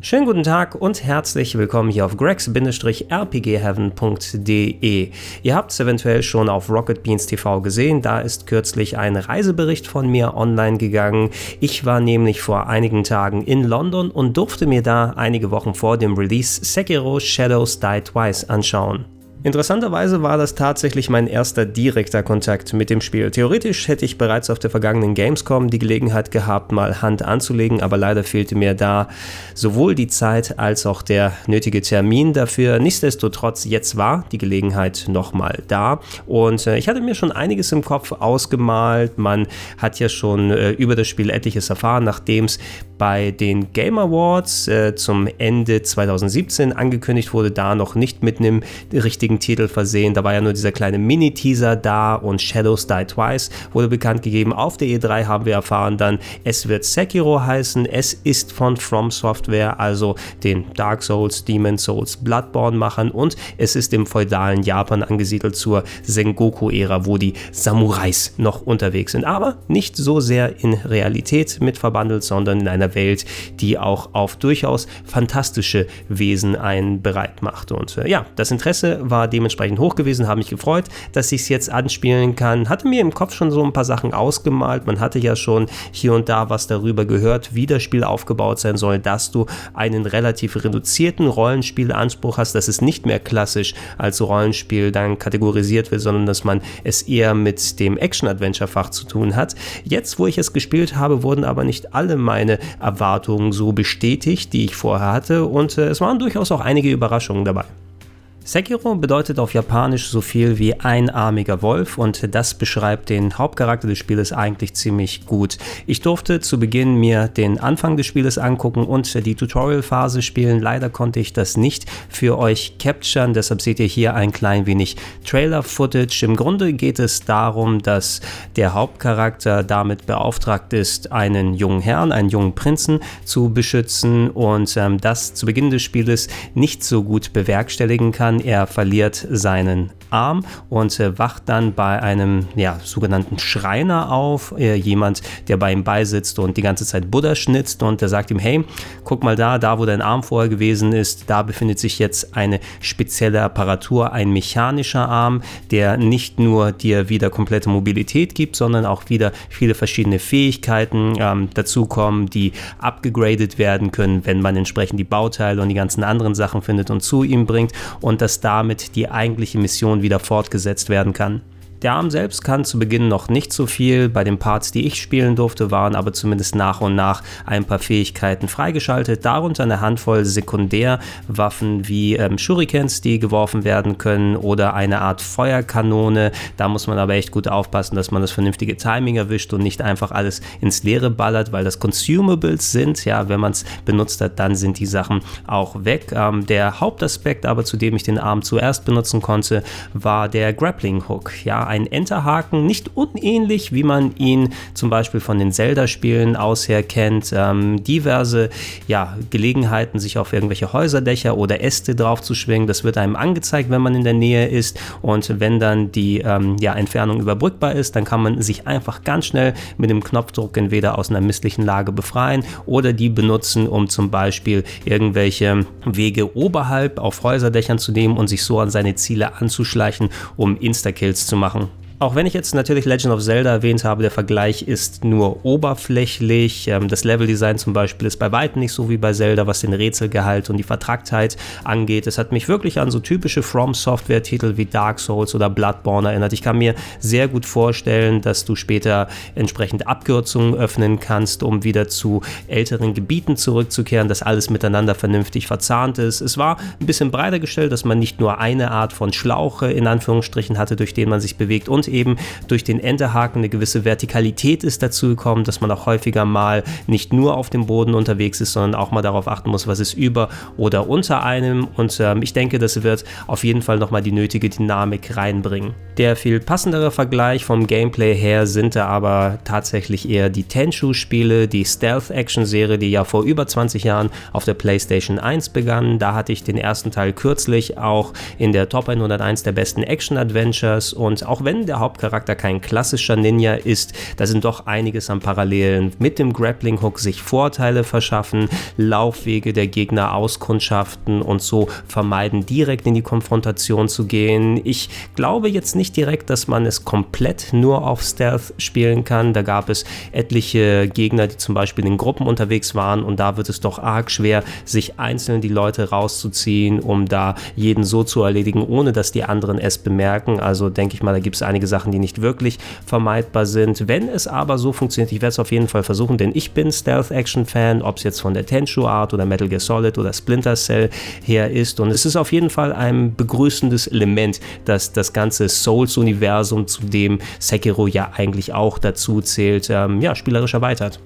Schönen guten Tag und herzlich willkommen hier auf gregs-rpgheaven.de. Ihr habt es eventuell schon auf Rocket Beans TV gesehen, da ist kürzlich ein Reisebericht von mir online gegangen. Ich war nämlich vor einigen Tagen in London und durfte mir da einige Wochen vor dem Release Sekiro Shadows Die Twice anschauen. Interessanterweise war das tatsächlich mein erster direkter Kontakt mit dem Spiel. Theoretisch hätte ich bereits auf der vergangenen Gamescom die Gelegenheit gehabt, mal Hand anzulegen, aber leider fehlte mir da sowohl die Zeit als auch der nötige Termin dafür. Nichtsdestotrotz, jetzt war die Gelegenheit nochmal da und äh, ich hatte mir schon einiges im Kopf ausgemalt. Man hat ja schon äh, über das Spiel etliches erfahren, nachdem es bei den Game Awards äh, zum Ende 2017 angekündigt wurde, da noch nicht mit einem richtigen Titel versehen. Da war ja nur dieser kleine Mini-Teaser da und Shadows Die Twice wurde bekannt gegeben. Auf der E3 haben wir erfahren dann, es wird Sekiro heißen. Es ist von From Software, also den Dark Souls, Demon Souls, Bloodborne machen und es ist im feudalen Japan angesiedelt zur Sengoku-Ära, wo die Samurais noch unterwegs sind. Aber nicht so sehr in Realität mit verbandelt, sondern in einer einer Welt, die auch auf durchaus fantastische Wesen einen bereit macht. Und äh, ja, das Interesse war dementsprechend hoch gewesen, habe mich gefreut, dass ich es jetzt anspielen kann. Hatte mir im Kopf schon so ein paar Sachen ausgemalt. Man hatte ja schon hier und da was darüber gehört, wie das Spiel aufgebaut sein soll, dass du einen relativ reduzierten Rollenspielanspruch hast, dass es nicht mehr klassisch als Rollenspiel dann kategorisiert wird, sondern dass man es eher mit dem Action-Adventure-Fach zu tun hat. Jetzt, wo ich es gespielt habe, wurden aber nicht alle meine Erwartungen so bestätigt, die ich vorher hatte und äh, es waren durchaus auch einige Überraschungen dabei. Sekiro bedeutet auf Japanisch so viel wie einarmiger Wolf und das beschreibt den Hauptcharakter des Spieles eigentlich ziemlich gut. Ich durfte zu Beginn mir den Anfang des Spieles angucken und die Tutorial-Phase spielen. Leider konnte ich das nicht für euch capturen, deshalb seht ihr hier ein klein wenig Trailer-Footage. Im Grunde geht es darum, dass der Hauptcharakter damit beauftragt ist, einen jungen Herrn, einen jungen Prinzen zu beschützen und ähm, das zu Beginn des Spieles nicht so gut bewerkstelligen kann kann. Er verliert seinen Arm und äh, wacht dann bei einem ja, sogenannten Schreiner auf, äh, jemand, der bei ihm beisitzt und die ganze Zeit Buddha schnitzt und der sagt ihm, hey, guck mal da, da wo dein Arm vorher gewesen ist, da befindet sich jetzt eine spezielle Apparatur, ein mechanischer Arm, der nicht nur dir wieder komplette Mobilität gibt, sondern auch wieder viele verschiedene Fähigkeiten ähm, dazukommen, die abgegradet werden können, wenn man entsprechend die Bauteile und die ganzen anderen Sachen findet und zu ihm bringt und dass damit die eigentliche Mission wieder fortgesetzt werden kann. Der Arm selbst kann zu Beginn noch nicht so viel. Bei den Parts, die ich spielen durfte, waren aber zumindest nach und nach ein paar Fähigkeiten freigeschaltet. Darunter eine Handvoll Sekundärwaffen wie ähm, Shurikens, die geworfen werden können oder eine Art Feuerkanone. Da muss man aber echt gut aufpassen, dass man das vernünftige Timing erwischt und nicht einfach alles ins Leere ballert, weil das Consumables sind. Ja, wenn man es benutzt hat, dann sind die Sachen auch weg. Ähm, der Hauptaspekt aber, zu dem ich den Arm zuerst benutzen konnte, war der Grappling Hook. Ja, ein Enterhaken, nicht unähnlich, wie man ihn zum Beispiel von den Zelda-Spielen ausher kennt. Ähm, diverse ja, Gelegenheiten, sich auf irgendwelche Häuserdächer oder Äste drauf zu schwingen. Das wird einem angezeigt, wenn man in der Nähe ist. Und wenn dann die ähm, ja, Entfernung überbrückbar ist, dann kann man sich einfach ganz schnell mit dem Knopfdruck entweder aus einer misslichen Lage befreien oder die benutzen, um zum Beispiel irgendwelche Wege oberhalb auf Häuserdächern zu nehmen und sich so an seine Ziele anzuschleichen, um Insta-Kills zu machen. Auch wenn ich jetzt natürlich Legend of Zelda erwähnt habe, der Vergleich ist nur oberflächlich. Ähm, das Leveldesign zum Beispiel ist bei weitem nicht so wie bei Zelda, was den Rätselgehalt und die Vertracktheit angeht. Es hat mich wirklich an so typische From Software-Titel wie Dark Souls oder Bloodborne erinnert. Ich kann mir sehr gut vorstellen, dass du später entsprechend Abkürzungen öffnen kannst, um wieder zu älteren Gebieten zurückzukehren, dass alles miteinander vernünftig verzahnt ist. Es war ein bisschen breiter gestellt, dass man nicht nur eine Art von Schlauch in Anführungsstrichen hatte, durch den man sich bewegt und und eben durch den Enterhaken eine gewisse Vertikalität ist dazu gekommen, dass man auch häufiger mal nicht nur auf dem Boden unterwegs ist, sondern auch mal darauf achten muss, was ist über oder unter einem und ähm, ich denke, das wird auf jeden Fall nochmal die nötige Dynamik reinbringen. Der viel passendere Vergleich vom Gameplay her sind da aber tatsächlich eher die Tenchu-Spiele, die Stealth-Action-Serie, die ja vor über 20 Jahren auf der PlayStation 1 begann. Da hatte ich den ersten Teil kürzlich auch in der Top 101 der besten Action-Adventures und auch wenn der Hauptcharakter kein klassischer Ninja ist, da sind doch einiges an Parallelen. Mit dem Grappling-Hook sich Vorteile verschaffen, Laufwege der Gegner auskundschaften und so vermeiden, direkt in die Konfrontation zu gehen. Ich glaube jetzt nicht, nicht direkt, dass man es komplett nur auf Stealth spielen kann. Da gab es etliche Gegner, die zum Beispiel in Gruppen unterwegs waren und da wird es doch arg schwer, sich einzeln die Leute rauszuziehen, um da jeden so zu erledigen, ohne dass die anderen es bemerken. Also denke ich mal, da gibt es einige Sachen, die nicht wirklich vermeidbar sind. Wenn es aber so funktioniert, ich werde es auf jeden Fall versuchen, denn ich bin Stealth-Action-Fan, ob es jetzt von der Tenchu-Art oder Metal Gear Solid oder Splinter Cell her ist. Und es ist auf jeden Fall ein begrüßendes Element, dass das ganze Soul Souls-Universum, zu dem Sekiro ja eigentlich auch dazu zählt, ähm, ja, spielerisch erweitert.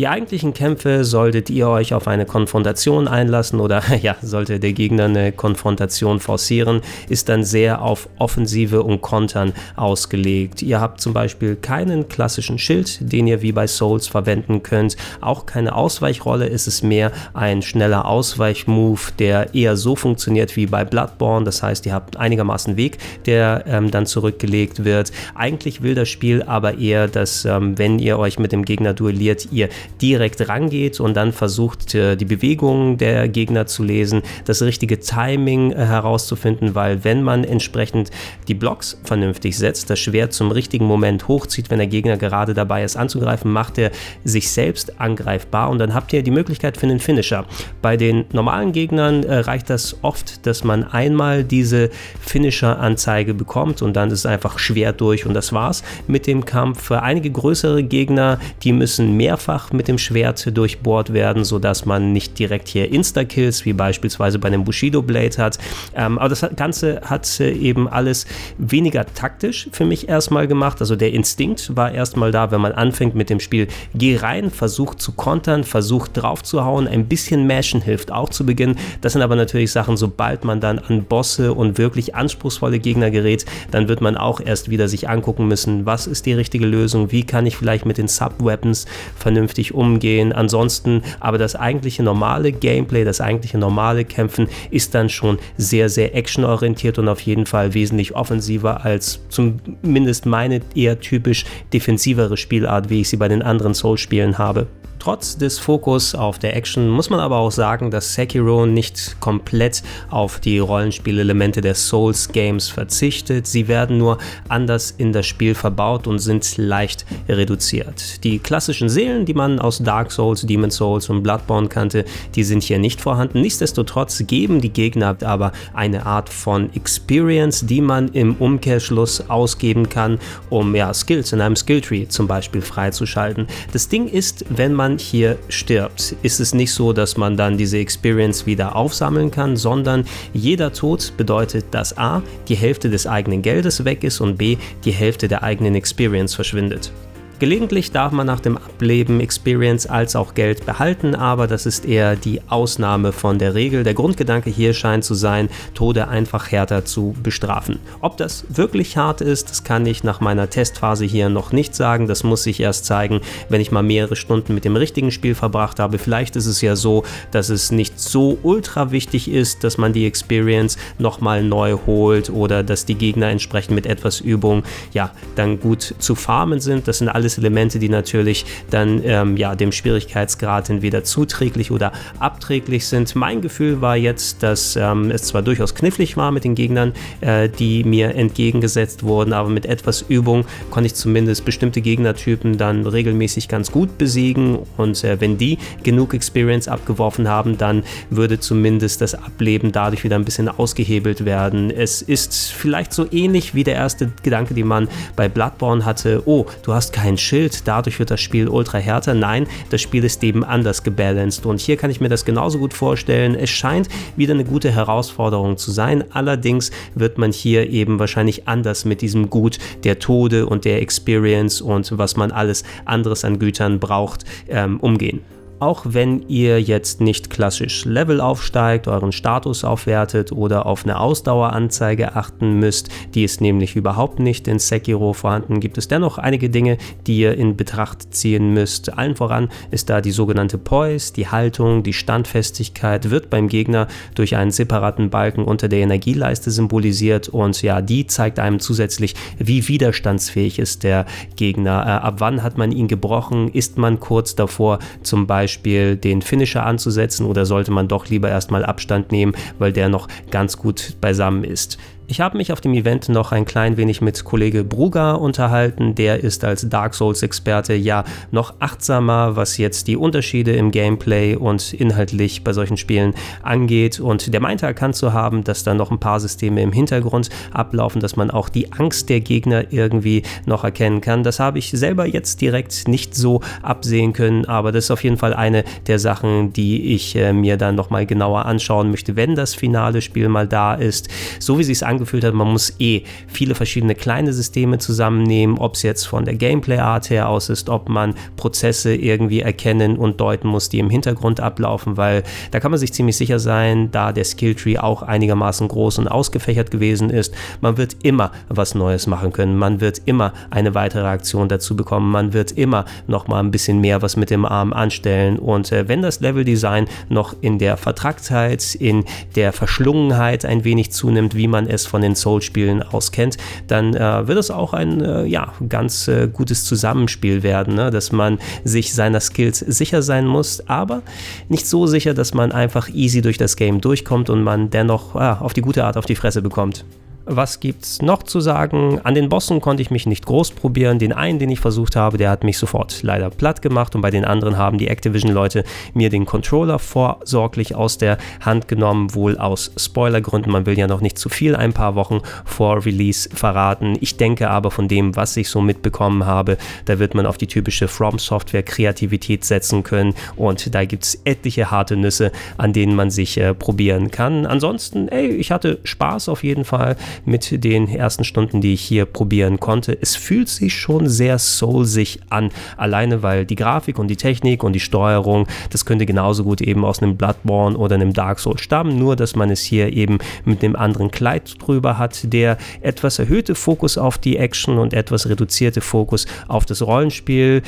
Die eigentlichen Kämpfe solltet ihr euch auf eine Konfrontation einlassen oder ja, sollte der Gegner eine Konfrontation forcieren, ist dann sehr auf Offensive und Kontern ausgelegt. Ihr habt zum Beispiel keinen klassischen Schild, den ihr wie bei Souls verwenden könnt, auch keine Ausweichrolle, ist es mehr ein schneller Ausweichmove, der eher so funktioniert wie bei Bloodborne, das heißt, ihr habt einigermaßen Weg, der ähm, dann zurückgelegt wird. Eigentlich will das Spiel aber eher, dass ähm, wenn ihr euch mit dem Gegner duelliert, ihr direkt rangeht und dann versucht, äh, die Bewegungen der Gegner zu lesen, das richtige Timing äh, herauszufinden, weil wenn man entsprechend die Blocks vernünftig setzt, das Schwert zum richtigen Moment hochzieht, wenn der Gegner gerade dabei ist anzugreifen, macht er sich selbst angreifbar und dann habt ihr die Möglichkeit für einen Finisher. Bei den normalen Gegnern äh, reicht das oft, dass man einmal diese Finisher-Anzeige bekommt und dann ist es einfach schwer durch und das war's mit dem Kampf. Einige größere Gegner, die müssen mehrfach mit dem Schwert durchbohrt werden, sodass man nicht direkt hier Insta-Kills wie beispielsweise bei einem Bushido Blade hat. Ähm, aber das Ganze hat äh, eben alles weniger taktisch für mich erstmal gemacht. Also der Instinkt war erstmal da, wenn man anfängt mit dem Spiel, geh rein, versucht zu kontern, versucht draufzuhauen, ein bisschen Mashen hilft auch zu Beginn. Das sind aber natürlich Sachen, sobald man dann an Bosse und wirklich anspruchsvolle Gegner gerät, dann wird man auch erst wieder sich angucken müssen, was ist die richtige Lösung, wie kann ich vielleicht mit den Sub-Weapons vernünftig vernünftig umgehen. Ansonsten aber das eigentliche normale Gameplay, das eigentliche normale Kämpfen ist dann schon sehr, sehr actionorientiert und auf jeden Fall wesentlich offensiver als zumindest meine eher typisch defensivere Spielart, wie ich sie bei den anderen Souls-Spielen habe. Trotz des Fokus auf der Action muss man aber auch sagen, dass Sekiro nicht komplett auf die Rollenspielelemente der Souls Games verzichtet. Sie werden nur anders in das Spiel verbaut und sind leicht reduziert. Die klassischen Seelen, die man aus Dark Souls, Demon Souls und Bloodborne kannte, die sind hier nicht vorhanden. Nichtsdestotrotz geben die Gegner aber eine Art von Experience, die man im Umkehrschluss ausgeben kann, um ja, Skills in einem Skilltree zum Beispiel freizuschalten. Das Ding ist, wenn man man hier stirbt, ist es nicht so, dass man dann diese Experience wieder aufsammeln kann, sondern jeder Tod bedeutet, dass A, die Hälfte des eigenen Geldes weg ist und B, die Hälfte der eigenen Experience verschwindet. Gelegentlich darf man nach dem Ableben Experience als auch Geld behalten, aber das ist eher die Ausnahme von der Regel. Der Grundgedanke hier scheint zu sein, Tode einfach härter zu bestrafen. Ob das wirklich hart ist, das kann ich nach meiner Testphase hier noch nicht sagen. Das muss sich erst zeigen, wenn ich mal mehrere Stunden mit dem richtigen Spiel verbracht habe. Vielleicht ist es ja so, dass es nicht so ultra wichtig ist, dass man die Experience nochmal neu holt oder dass die Gegner entsprechend mit etwas Übung ja dann gut zu farmen sind. Das sind alles alles Elemente, die natürlich dann ähm, ja, dem Schwierigkeitsgrad entweder zuträglich oder abträglich sind. Mein Gefühl war jetzt, dass ähm, es zwar durchaus knifflig war mit den Gegnern, äh, die mir entgegengesetzt wurden, aber mit etwas Übung konnte ich zumindest bestimmte Gegnertypen dann regelmäßig ganz gut besiegen und äh, wenn die genug Experience abgeworfen haben, dann würde zumindest das Ableben dadurch wieder ein bisschen ausgehebelt werden. Es ist vielleicht so ähnlich wie der erste Gedanke, den man bei Bloodborne hatte, oh, du hast keinen Schild, dadurch wird das Spiel ultra härter. Nein, das Spiel ist eben anders gebalanced und hier kann ich mir das genauso gut vorstellen. Es scheint wieder eine gute Herausforderung zu sein, allerdings wird man hier eben wahrscheinlich anders mit diesem Gut der Tode und der Experience und was man alles anderes an Gütern braucht, ähm, umgehen. Auch wenn ihr jetzt nicht klassisch Level aufsteigt, euren Status aufwertet oder auf eine Ausdaueranzeige achten müsst, die ist nämlich überhaupt nicht in Sekiro vorhanden, gibt es dennoch einige Dinge, die ihr in Betracht ziehen müsst. Allen voran ist da die sogenannte Poise, die Haltung, die Standfestigkeit wird beim Gegner durch einen separaten Balken unter der Energieleiste symbolisiert und ja, die zeigt einem zusätzlich, wie widerstandsfähig ist der Gegner. Äh, ab wann hat man ihn gebrochen? Ist man kurz davor, zum Beispiel Beispiel den Finisher anzusetzen oder sollte man doch lieber erstmal Abstand nehmen, weil der noch ganz gut beisammen ist. Ich habe mich auf dem Event noch ein klein wenig mit Kollege Bruger unterhalten. Der ist als Dark Souls-Experte ja noch achtsamer, was jetzt die Unterschiede im Gameplay und inhaltlich bei solchen Spielen angeht. Und der meinte erkannt zu haben, dass da noch ein paar Systeme im Hintergrund ablaufen, dass man auch die Angst der Gegner irgendwie noch erkennen kann. Das habe ich selber jetzt direkt nicht so absehen können, aber das ist auf jeden Fall eine der Sachen, die ich äh, mir dann nochmal genauer anschauen möchte, wenn das finale Spiel mal da ist. So wie sie es angefühlt hat, man muss eh viele verschiedene kleine Systeme zusammennehmen, ob es jetzt von der Gameplay-Art her aus ist, ob man Prozesse irgendwie erkennen und deuten muss, die im Hintergrund ablaufen, weil da kann man sich ziemlich sicher sein, da der Skilltree auch einigermaßen groß und ausgefächert gewesen ist, man wird immer was Neues machen können, man wird immer eine weitere Aktion dazu bekommen, man wird immer noch mal ein bisschen mehr was mit dem Arm anstellen. Und äh, wenn das Leveldesign noch in der Vertracktheit, in der Verschlungenheit ein wenig zunimmt, wie man es von den Soul-Spielen auskennt, dann äh, wird es auch ein äh, ja, ganz äh, gutes Zusammenspiel werden, ne? dass man sich seiner Skills sicher sein muss, aber nicht so sicher, dass man einfach easy durch das Game durchkommt und man dennoch auf die gute Art auf die Fresse bekommt. Was gibt's noch zu sagen? An den Bossen konnte ich mich nicht groß probieren. Den einen, den ich versucht habe, der hat mich sofort leider platt gemacht und bei den anderen haben die Activision-Leute mir den Controller vorsorglich aus der Hand genommen, wohl aus Spoilergründen. Man will ja noch nicht zu viel ein paar Wochen vor Release verraten. Ich denke aber von dem, was ich so mitbekommen habe, da wird man auf die typische From Software Kreativität setzen können und da gibt es etliche harte Nüsse, an denen man sich äh, probieren kann. Ansonsten, ey, ich hatte Spaß auf jeden Fall mit den ersten Stunden, die ich hier probieren konnte. Es fühlt sich schon sehr soulsig an, alleine weil die Grafik und die Technik und die Steuerung, das könnte genauso gut eben aus einem Bloodborne oder einem Dark Souls stammen, nur dass man es hier eben mit einem anderen Kleid drüber hat, der etwas erhöhte Fokus auf die Action und etwas reduzierte Fokus auf das Rollenspiel.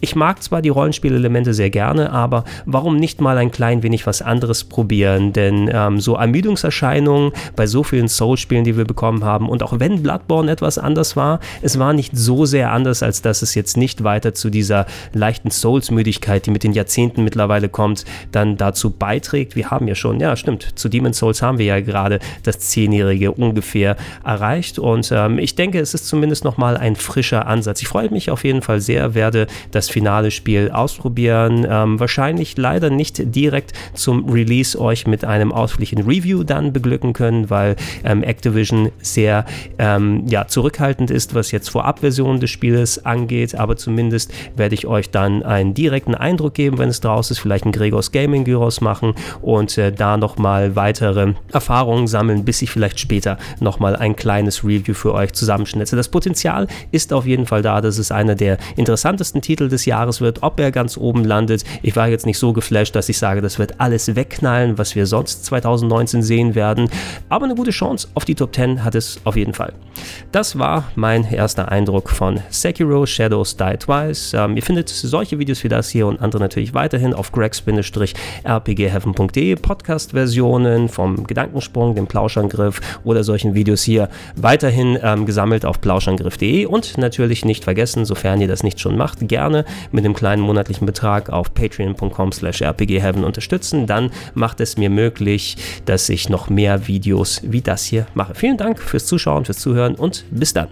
Ich mag zwar die Rollenspielelemente sehr gerne, aber warum nicht mal ein klein wenig was anderes probieren? Denn ähm, so Ermüdungserscheinungen bei so vielen Soul-Spielen, die wir bekommen haben, und auch wenn Bloodborne etwas anders war, es war nicht so sehr anders, als dass es jetzt nicht weiter zu dieser leichten Souls-Müdigkeit, die mit den Jahrzehnten mittlerweile kommt, dann dazu beiträgt. Wir haben ja schon, ja stimmt, zu Demon's Souls haben wir ja gerade das Zehnjährige ungefähr erreicht und ähm, ich denke, es ist zumindest nochmal ein frischer Ansatz. Ich freue mich auf jeden Fall sehr, werde das finale Spiel ausprobieren. Ähm, wahrscheinlich leider nicht direkt zum Release euch mit einem ausführlichen Review dann beglücken können, weil ähm, Activision sehr ähm, ja, zurückhaltend ist, was jetzt Vorabversionen des Spieles angeht. Aber zumindest werde ich euch dann einen direkten Eindruck geben, wenn es draus ist, vielleicht ein Gregors Gaming Gyros machen und äh, da nochmal weitere Erfahrungen sammeln, bis ich vielleicht später nochmal ein kleines Review für euch zusammenschnitze. Das Potenzial ist auf jeden Fall da. Das ist einer der interessantesten Titel des Jahres wird, ob er ganz oben landet. Ich war jetzt nicht so geflasht, dass ich sage, das wird alles wegknallen, was wir sonst 2019 sehen werden. Aber eine gute Chance auf die Top 10 hat es auf jeden Fall. Das war mein erster Eindruck von Sekiro Shadows Die Twice. Ähm, ihr findet solche Videos wie das hier und andere natürlich weiterhin auf greg-rpgheaven.de Podcast-Versionen vom Gedankensprung, dem Plauschangriff oder solchen Videos hier weiterhin ähm, gesammelt auf plauschangriff.de und natürlich nicht vergessen, sofern ihr das nicht schon macht, gerne mit einem kleinen monatlichen Betrag auf patreon.com slash rpgheaven unterstützen. Dann macht es mir möglich, dass ich noch mehr Videos wie das hier mache. Vielen Dank fürs Zuschauen, fürs Zuhören und bis dann.